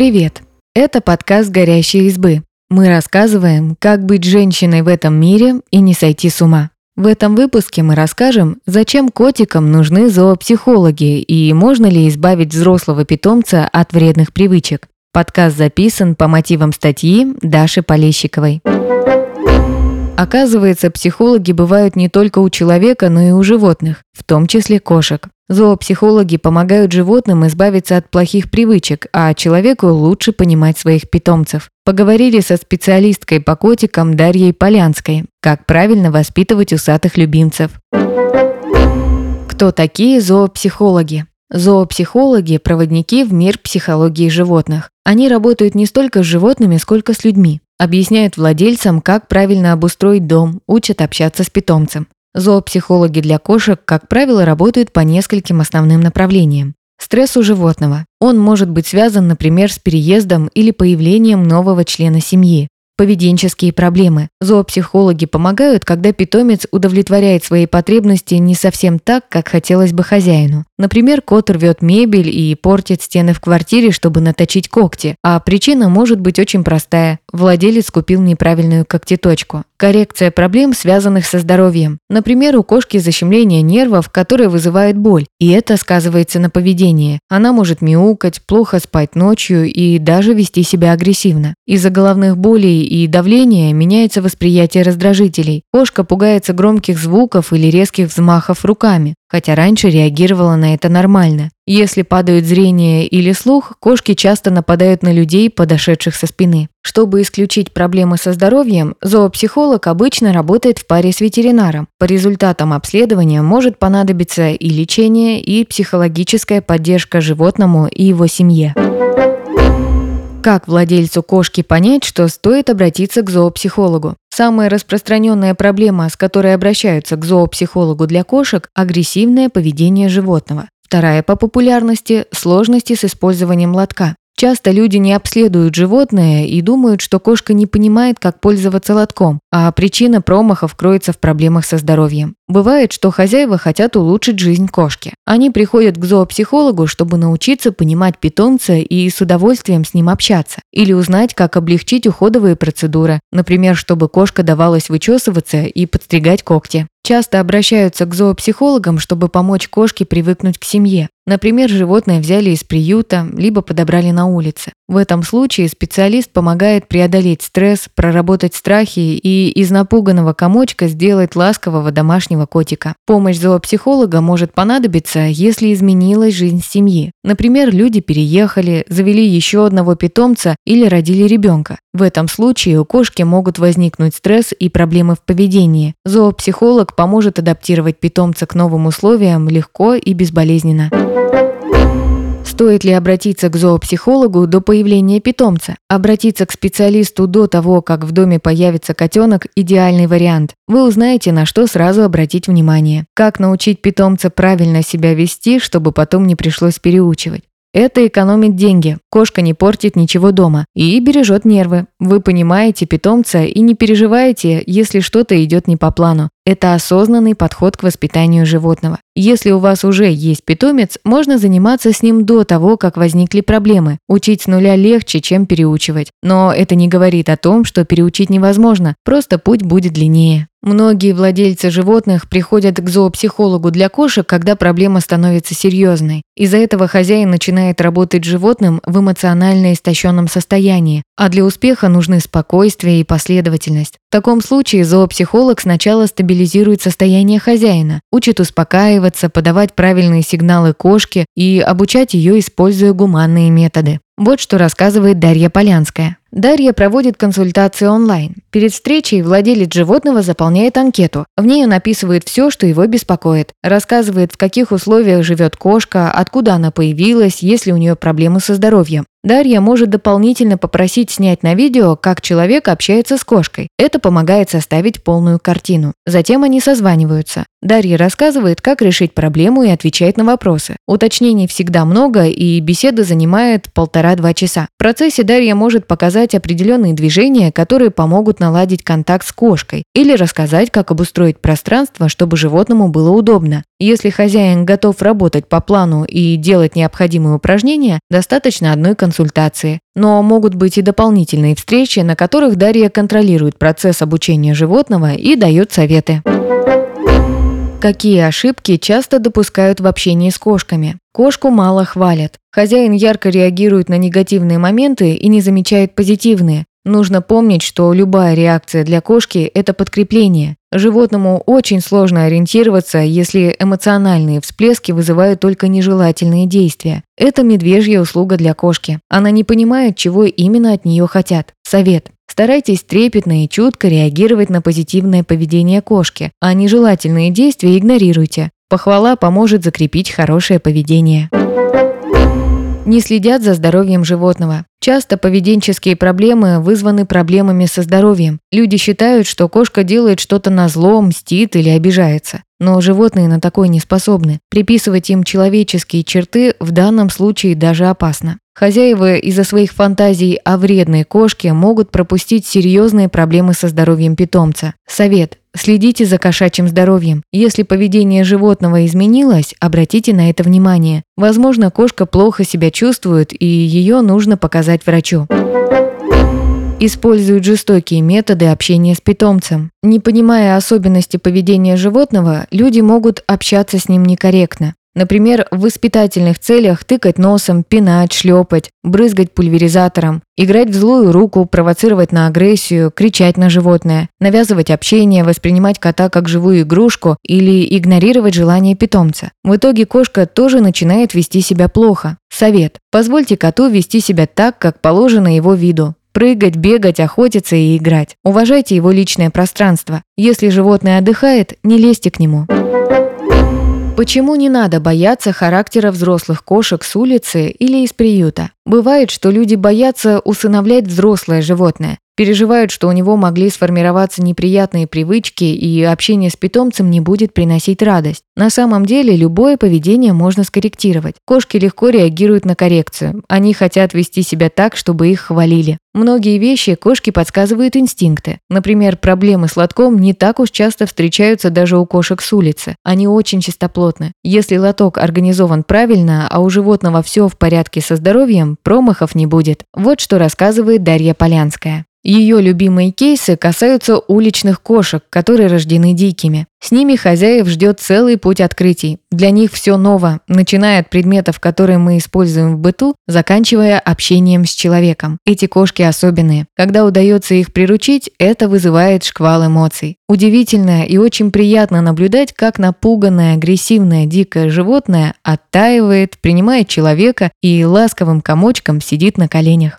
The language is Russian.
Привет! Это подкаст «Горящие избы». Мы рассказываем, как быть женщиной в этом мире и не сойти с ума. В этом выпуске мы расскажем, зачем котикам нужны зоопсихологи и можно ли избавить взрослого питомца от вредных привычек. Подкаст записан по мотивам статьи Даши Полещиковой. Оказывается, психологи бывают не только у человека, но и у животных, в том числе кошек. Зоопсихологи помогают животным избавиться от плохих привычек, а человеку лучше понимать своих питомцев. Поговорили со специалисткой по котикам Дарьей Полянской, как правильно воспитывать усатых любимцев. Кто такие зоопсихологи? Зоопсихологи – проводники в мир психологии животных. Они работают не столько с животными, сколько с людьми. Объясняют владельцам, как правильно обустроить дом, учат общаться с питомцем. Зоопсихологи для кошек, как правило, работают по нескольким основным направлениям. Стресс у животного. Он может быть связан, например, с переездом или появлением нового члена семьи. Поведенческие проблемы. Зоопсихологи помогают, когда питомец удовлетворяет свои потребности не совсем так, как хотелось бы хозяину. Например, кот рвет мебель и портит стены в квартире, чтобы наточить когти. А причина может быть очень простая. Владелец купил неправильную когтеточку. Коррекция проблем, связанных со здоровьем. Например, у кошки защемление нервов, которое вызывает боль, и это сказывается на поведении. Она может мяукать, плохо спать ночью и даже вести себя агрессивно. Из-за головных болей и давления меняется восприятие раздражителей. Кошка пугается громких звуков или резких взмахов руками хотя раньше реагировала на это нормально. Если падают зрение или слух, кошки часто нападают на людей, подошедших со спины. Чтобы исключить проблемы со здоровьем, зоопсихолог обычно работает в паре с ветеринаром. По результатам обследования может понадобиться и лечение, и психологическая поддержка животному и его семье. Как владельцу кошки понять, что стоит обратиться к зоопсихологу? Самая распространенная проблема, с которой обращаются к зоопсихологу для кошек – агрессивное поведение животного. Вторая по популярности – сложности с использованием лотка. Часто люди не обследуют животное и думают, что кошка не понимает, как пользоваться лотком, а причина промахов кроется в проблемах со здоровьем. Бывает, что хозяева хотят улучшить жизнь кошки. Они приходят к зоопсихологу, чтобы научиться понимать питомца и с удовольствием с ним общаться. Или узнать, как облегчить уходовые процедуры, например, чтобы кошка давалась вычесываться и подстригать когти. Часто обращаются к зоопсихологам, чтобы помочь кошке привыкнуть к семье. Например, животное взяли из приюта, либо подобрали на улице. В этом случае специалист помогает преодолеть стресс, проработать страхи и из напуганного комочка сделать ласкового домашнего котика. Помощь зоопсихолога может понадобиться, если изменилась жизнь семьи. Например, люди переехали, завели еще одного питомца или родили ребенка. В этом случае у кошки могут возникнуть стресс и проблемы в поведении. Зоопсихолог поможет адаптировать питомца к новым условиям легко и безболезненно. Стоит ли обратиться к зоопсихологу до появления питомца? Обратиться к специалисту до того, как в доме появится котенок – идеальный вариант. Вы узнаете, на что сразу обратить внимание. Как научить питомца правильно себя вести, чтобы потом не пришлось переучивать. Это экономит деньги, кошка не портит ничего дома и бережет нервы. Вы понимаете питомца и не переживаете, если что-то идет не по плану. Это осознанный подход к воспитанию животного. Если у вас уже есть питомец, можно заниматься с ним до того, как возникли проблемы. Учить с нуля легче, чем переучивать. Но это не говорит о том, что переучить невозможно, просто путь будет длиннее. Многие владельцы животных приходят к зоопсихологу для кошек, когда проблема становится серьезной. Из-за этого хозяин начинает работать с животным в эмоционально истощенном состоянии, а для успеха нужны спокойствие и последовательность. В таком случае зоопсихолог сначала стабилизирует состояние хозяина, учит успокаиваться, подавать правильные сигналы кошке и обучать ее, используя гуманные методы. Вот что рассказывает Дарья Полянская. Дарья проводит консультации онлайн. Перед встречей владелец животного заполняет анкету. В ней он описывает все, что его беспокоит. Рассказывает, в каких условиях живет кошка, откуда она появилась, есть ли у нее проблемы со здоровьем. Дарья может дополнительно попросить снять на видео, как человек общается с кошкой. Это помогает составить полную картину. Затем они созваниваются. Дарья рассказывает, как решить проблему и отвечает на вопросы. Уточнений всегда много, и беседа занимает полтора-два часа. В процессе Дарья может показать определенные движения, которые помогут наладить контакт с кошкой, или рассказать, как обустроить пространство, чтобы животному было удобно. Если хозяин готов работать по плану и делать необходимые упражнения, достаточно одной консультации. Но могут быть и дополнительные встречи, на которых Дарья контролирует процесс обучения животного и дает советы. Какие ошибки часто допускают в общении с кошками? Кошку мало хвалят. Хозяин ярко реагирует на негативные моменты и не замечает позитивные. Нужно помнить, что любая реакция для кошки – это подкрепление. Животному очень сложно ориентироваться, если эмоциональные всплески вызывают только нежелательные действия. Это медвежья услуга для кошки. Она не понимает, чего именно от нее хотят. Совет. Старайтесь трепетно и чутко реагировать на позитивное поведение кошки, а нежелательные действия игнорируйте. Похвала поможет закрепить хорошее поведение не следят за здоровьем животного. Часто поведенческие проблемы вызваны проблемами со здоровьем. Люди считают, что кошка делает что-то на зло, мстит или обижается. Но животные на такое не способны. Приписывать им человеческие черты в данном случае даже опасно. Хозяева из-за своих фантазий о вредной кошке могут пропустить серьезные проблемы со здоровьем питомца. Совет. Следите за кошачьим здоровьем. Если поведение животного изменилось, обратите на это внимание. Возможно, кошка плохо себя чувствует, и ее нужно показать врачу используют жестокие методы общения с питомцем. Не понимая особенности поведения животного, люди могут общаться с ним некорректно. Например, в воспитательных целях тыкать носом, пинать, шлепать, брызгать пульверизатором, играть в злую руку, провоцировать на агрессию, кричать на животное, навязывать общение, воспринимать кота как живую игрушку или игнорировать желания питомца. В итоге кошка тоже начинает вести себя плохо. Совет. Позвольте коту вести себя так, как положено его виду. Прыгать, бегать, охотиться и играть. Уважайте его личное пространство. Если животное отдыхает, не лезьте к нему. Почему не надо бояться характера взрослых кошек с улицы или из приюта? Бывает, что люди боятся усыновлять взрослое животное, переживают, что у него могли сформироваться неприятные привычки и общение с питомцем не будет приносить радость. На самом деле любое поведение можно скорректировать. Кошки легко реагируют на коррекцию. Они хотят вести себя так, чтобы их хвалили. Многие вещи кошки подсказывают инстинкты. Например, проблемы с лотком не так уж часто встречаются даже у кошек с улицы. Они очень чистоплотны. Если лоток организован правильно, а у животного все в порядке со здоровьем, промахов не будет. Вот что рассказывает Дарья Полянская. Ее любимые кейсы касаются уличных кошек, которые рождены дикими. С ними хозяев ждет целый путь открытий. Для них все ново, начиная от предметов, которые мы используем в быту, заканчивая общением с человеком. Эти кошки особенные. Когда удается их приручить, это вызывает шквал эмоций. Удивительно и очень приятно наблюдать, как напуганное, агрессивное, дикое животное оттаивает, принимает человека и ласковым комочком сидит на коленях.